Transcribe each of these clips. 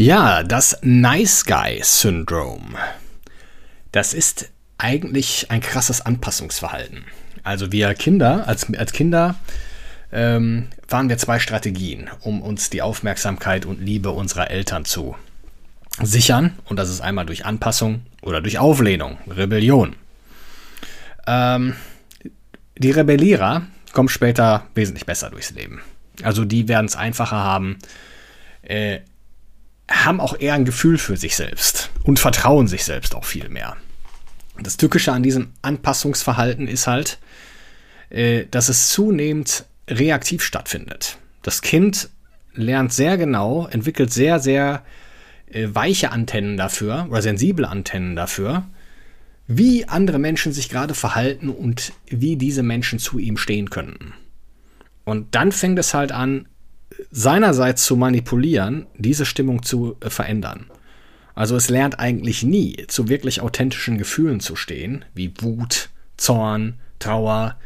Ja, das Nice Guy Syndrome. Das ist eigentlich ein krasses Anpassungsverhalten. Also wir Kinder, als, als Kinder ähm, waren wir zwei Strategien, um uns die Aufmerksamkeit und Liebe unserer Eltern zu sichern. Und das ist einmal durch Anpassung oder durch Auflehnung, Rebellion. Ähm, die Rebellierer kommen später wesentlich besser durchs Leben. Also die werden es einfacher haben, äh, haben auch eher ein Gefühl für sich selbst und vertrauen sich selbst auch viel mehr. Das Tückische an diesem Anpassungsverhalten ist halt, äh, dass es zunehmend reaktiv stattfindet. Das Kind lernt sehr genau, entwickelt sehr, sehr äh, weiche Antennen dafür oder sensible Antennen dafür, wie andere Menschen sich gerade verhalten und wie diese Menschen zu ihm stehen könnten. Und dann fängt es halt an, seinerseits zu manipulieren, diese Stimmung zu äh, verändern. Also es lernt eigentlich nie zu wirklich authentischen Gefühlen zu stehen, wie Wut, Zorn, Trauer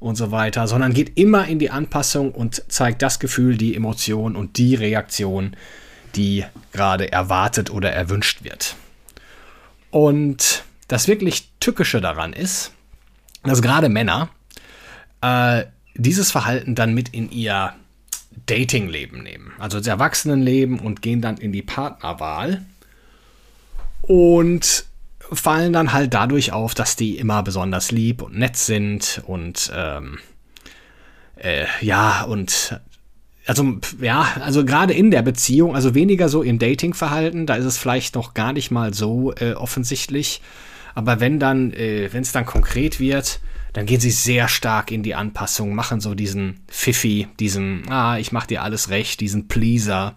und so weiter, sondern geht immer in die Anpassung und zeigt das Gefühl, die Emotion und die Reaktion, die gerade erwartet oder erwünscht wird. Und das wirklich Tückische daran ist, dass gerade Männer äh, dieses Verhalten dann mit in ihr Datingleben nehmen, also das Erwachsenenleben und gehen dann in die Partnerwahl und fallen dann halt dadurch auf, dass die immer besonders lieb und nett sind und ähm, äh, ja und also ja, also gerade in der Beziehung, also weniger so im Datingverhalten, da ist es vielleicht noch gar nicht mal so äh, offensichtlich, aber wenn dann, äh, wenn es dann konkret wird, dann gehen sie sehr stark in die Anpassung, machen so diesen Pfiffi, diesen, ah, ich mach dir alles recht, diesen Pleaser.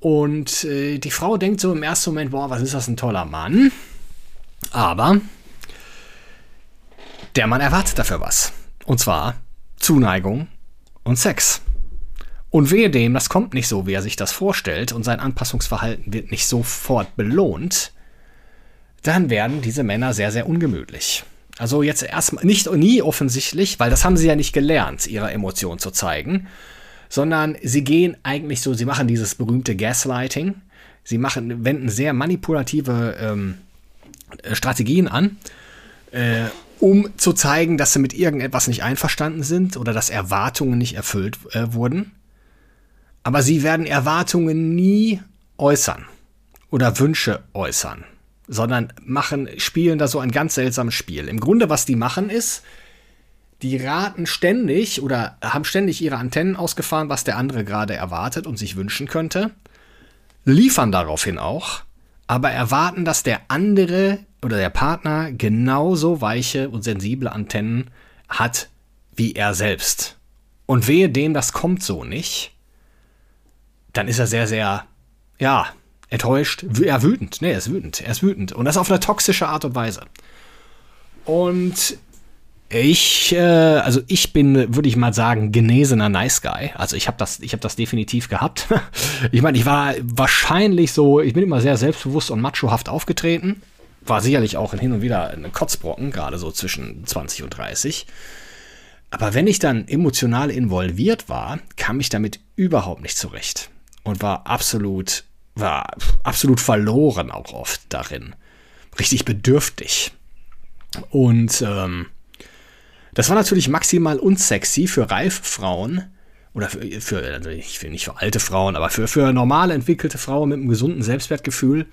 Und äh, die Frau denkt so im ersten Moment, boah, was ist das ein toller Mann. Aber der Mann erwartet dafür was. Und zwar Zuneigung und Sex. Und wehe dem, das kommt nicht so, wie er sich das vorstellt, und sein Anpassungsverhalten wird nicht sofort belohnt, dann werden diese Männer sehr, sehr ungemütlich. Also jetzt erstmal nicht nie offensichtlich, weil das haben sie ja nicht gelernt, ihre Emotionen zu zeigen, sondern sie gehen eigentlich so, sie machen dieses berühmte Gaslighting, sie machen, wenden sehr manipulative ähm, Strategien an, äh, um zu zeigen, dass sie mit irgendetwas nicht einverstanden sind oder dass Erwartungen nicht erfüllt äh, wurden. Aber sie werden Erwartungen nie äußern oder Wünsche äußern sondern machen, spielen da so ein ganz seltsames Spiel. Im Grunde, was die machen, ist, die raten ständig oder haben ständig ihre Antennen ausgefahren, was der andere gerade erwartet und sich wünschen könnte, liefern daraufhin auch, aber erwarten, dass der andere oder der Partner genauso weiche und sensible Antennen hat wie er selbst. Und wehe dem, das kommt so nicht, dann ist er sehr, sehr, ja, enttäuscht, ja, wütend. Nee, er ist wütend. Er ist wütend. Und das auf eine toxische Art und Weise. Und ich, äh, also ich bin, würde ich mal sagen, genesener Nice Guy. Also ich habe das, ich das definitiv gehabt. ich meine, ich war wahrscheinlich so, ich bin immer sehr selbstbewusst und machohaft aufgetreten. War sicherlich auch hin und wieder ein Kotzbrocken, gerade so zwischen 20 und 30. Aber wenn ich dann emotional involviert war, kam ich damit überhaupt nicht zurecht und war absolut war absolut verloren auch oft darin. Richtig bedürftig. Und ähm, das war natürlich maximal unsexy für reife Frauen. Oder für, für also ich will nicht für alte Frauen, aber für, für normal entwickelte Frauen mit einem gesunden Selbstwertgefühl,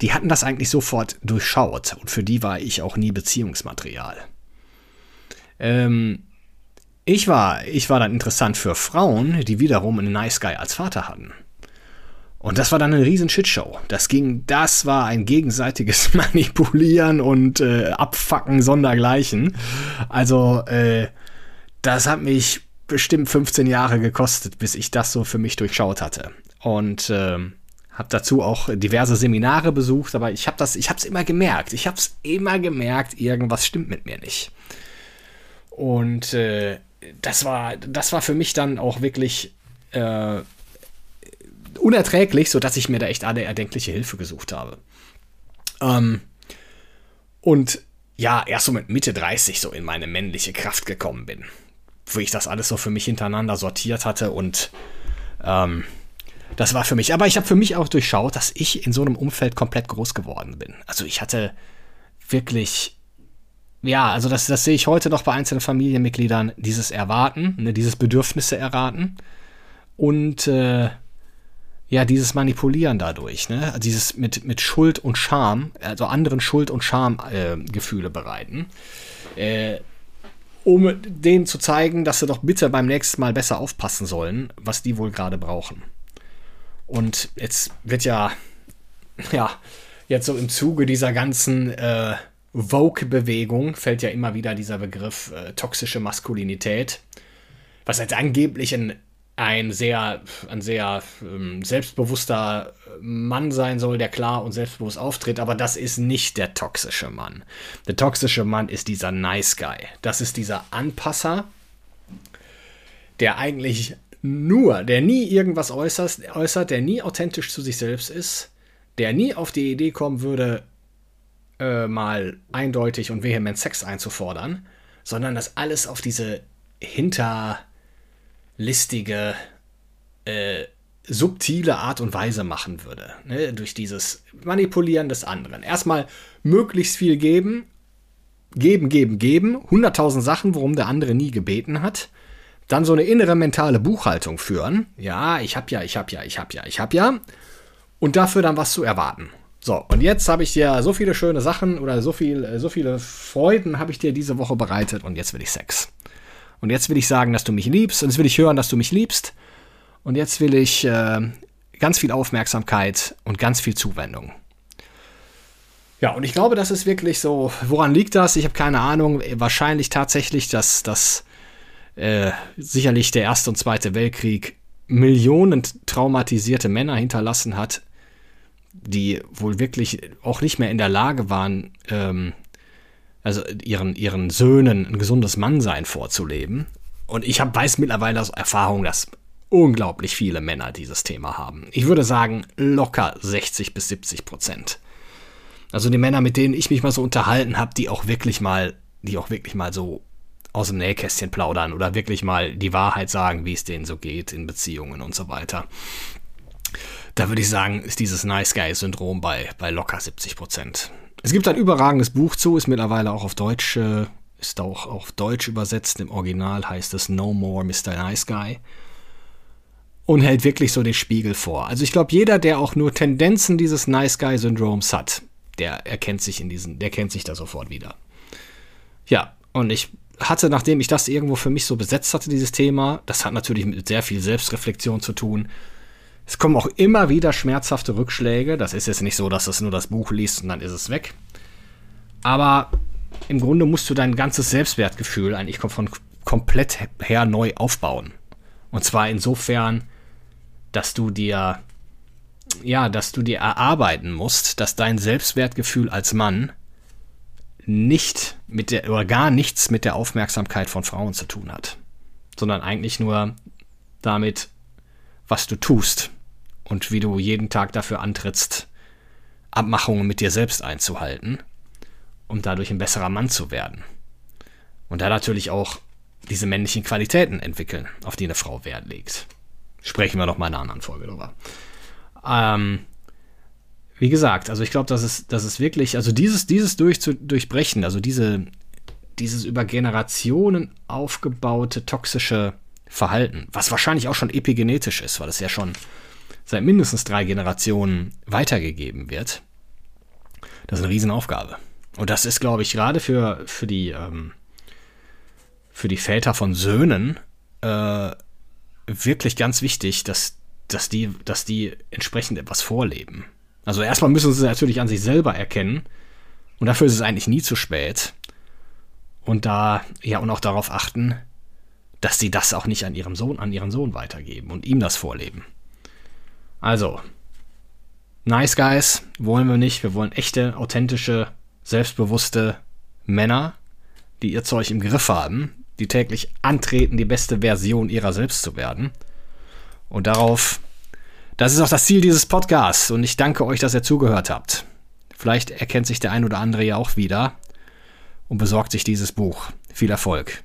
die hatten das eigentlich sofort durchschaut. Und für die war ich auch nie Beziehungsmaterial. Ähm, ich war, ich war dann interessant für Frauen, die wiederum einen Nice Guy als Vater hatten. Und das war dann eine riesen Shitshow. Das ging, das war ein gegenseitiges Manipulieren und äh, Abfacken sondergleichen. Also, äh, das hat mich bestimmt 15 Jahre gekostet, bis ich das so für mich durchschaut hatte. Und ähm, habe dazu auch diverse Seminare besucht, aber ich habe das, ich habe es immer gemerkt. Ich habe es immer gemerkt, irgendwas stimmt mit mir nicht. Und äh, das war, das war für mich dann auch wirklich äh, unerträglich, sodass ich mir da echt alle erdenkliche Hilfe gesucht habe. Ähm, und ja, erst so mit Mitte 30 so in meine männliche Kraft gekommen bin. Wo ich das alles so für mich hintereinander sortiert hatte und ähm, das war für mich. Aber ich habe für mich auch durchschaut, dass ich in so einem Umfeld komplett groß geworden bin. Also ich hatte wirklich, ja, also das, das sehe ich heute noch bei einzelnen Familienmitgliedern, dieses Erwarten, ne, dieses Bedürfnisse erraten und äh, ja, dieses Manipulieren dadurch, ne? Dieses mit, mit Schuld und Scham, also anderen Schuld und Schamgefühle äh, bereiten. Äh, um denen zu zeigen, dass sie doch bitte beim nächsten Mal besser aufpassen sollen, was die wohl gerade brauchen. Und jetzt wird ja, ja, jetzt so im Zuge dieser ganzen äh, Vogue-Bewegung fällt ja immer wieder dieser Begriff äh, toxische Maskulinität, was jetzt angeblich ein ein sehr, ein sehr ähm, selbstbewusster Mann sein soll, der klar und selbstbewusst auftritt, aber das ist nicht der toxische Mann. Der toxische Mann ist dieser Nice Guy. Das ist dieser Anpasser, der eigentlich nur, der nie irgendwas äußert, äußert, der nie authentisch zu sich selbst ist, der nie auf die Idee kommen würde, äh, mal eindeutig und vehement Sex einzufordern, sondern das alles auf diese hinter listige, äh, subtile Art und Weise machen würde. Ne? Durch dieses Manipulieren des anderen. Erstmal möglichst viel geben, geben, geben, geben, 100.000 Sachen, worum der andere nie gebeten hat. Dann so eine innere mentale Buchhaltung führen. Ja, ich hab ja, ich hab ja, ich hab ja, ich hab ja. Und dafür dann was zu erwarten. So, und jetzt habe ich dir so viele schöne Sachen oder so, viel, so viele Freuden habe ich dir diese Woche bereitet und jetzt will ich Sex. Und jetzt will ich sagen, dass du mich liebst. Und jetzt will ich hören, dass du mich liebst. Und jetzt will ich äh, ganz viel Aufmerksamkeit und ganz viel Zuwendung. Ja, und ich glaube, das ist wirklich so. Woran liegt das? Ich habe keine Ahnung. Wahrscheinlich tatsächlich, dass das äh, sicherlich der Erste und Zweite Weltkrieg Millionen traumatisierte Männer hinterlassen hat, die wohl wirklich auch nicht mehr in der Lage waren, ähm, also ihren, ihren Söhnen ein gesundes Mannsein vorzuleben. Und ich hab, weiß mittlerweile aus Erfahrung, dass unglaublich viele Männer dieses Thema haben. Ich würde sagen, locker 60 bis 70 Prozent. Also die Männer, mit denen ich mich mal so unterhalten habe, die auch wirklich mal, die auch wirklich mal so aus dem Nähkästchen plaudern oder wirklich mal die Wahrheit sagen, wie es denen so geht in Beziehungen und so weiter. Da würde ich sagen, ist dieses Nice Guy-Syndrom bei, bei locker 70 Prozent. Es gibt ein überragendes Buch zu, ist mittlerweile auch auf Deutsch, äh, ist auch auf Deutsch übersetzt. Im Original heißt es No More Mr. Nice Guy. Und hält wirklich so den Spiegel vor. Also ich glaube, jeder, der auch nur Tendenzen dieses Nice Guy-Syndroms hat, der erkennt sich in diesen, der kennt sich da sofort wieder. Ja, und ich hatte, nachdem ich das irgendwo für mich so besetzt hatte, dieses Thema, das hat natürlich mit sehr viel Selbstreflexion zu tun, es kommen auch immer wieder schmerzhafte Rückschläge. Das ist jetzt nicht so, dass du nur das Buch liest und dann ist es weg. Aber im Grunde musst du dein ganzes Selbstwertgefühl eigentlich von komplett her neu aufbauen. Und zwar insofern, dass du dir, ja, dass du dir erarbeiten musst, dass dein Selbstwertgefühl als Mann nicht mit der, oder gar nichts mit der Aufmerksamkeit von Frauen zu tun hat. Sondern eigentlich nur damit, was du tust und wie du jeden Tag dafür antrittst, Abmachungen mit dir selbst einzuhalten, um dadurch ein besserer Mann zu werden. Und da natürlich auch diese männlichen Qualitäten entwickeln, auf die eine Frau Wert legt. Sprechen wir noch mal in einer anderen Folge drüber. Ähm, wie gesagt, also ich glaube, dass es, dass es wirklich, also dieses, dieses durchzu, durchbrechen, also diese, dieses über Generationen aufgebaute toxische Verhalten, was wahrscheinlich auch schon epigenetisch ist, weil es ja schon seit mindestens drei Generationen weitergegeben wird. Das ist eine Riesenaufgabe. Und das ist, glaube ich, gerade für, für, die, ähm, für die Väter von Söhnen äh, wirklich ganz wichtig, dass, dass, die, dass die entsprechend etwas vorleben. Also erstmal müssen sie natürlich an sich selber erkennen. Und dafür ist es eigentlich nie zu spät. Und da, ja, und auch darauf achten, dass sie das auch nicht an ihrem Sohn, an ihren Sohn weitergeben und ihm das vorleben. Also, Nice Guys wollen wir nicht. Wir wollen echte, authentische, selbstbewusste Männer, die ihr Zeug im Griff haben, die täglich antreten, die beste Version ihrer selbst zu werden. Und darauf, das ist auch das Ziel dieses Podcasts. Und ich danke euch, dass ihr zugehört habt. Vielleicht erkennt sich der ein oder andere ja auch wieder und besorgt sich dieses Buch. Viel Erfolg.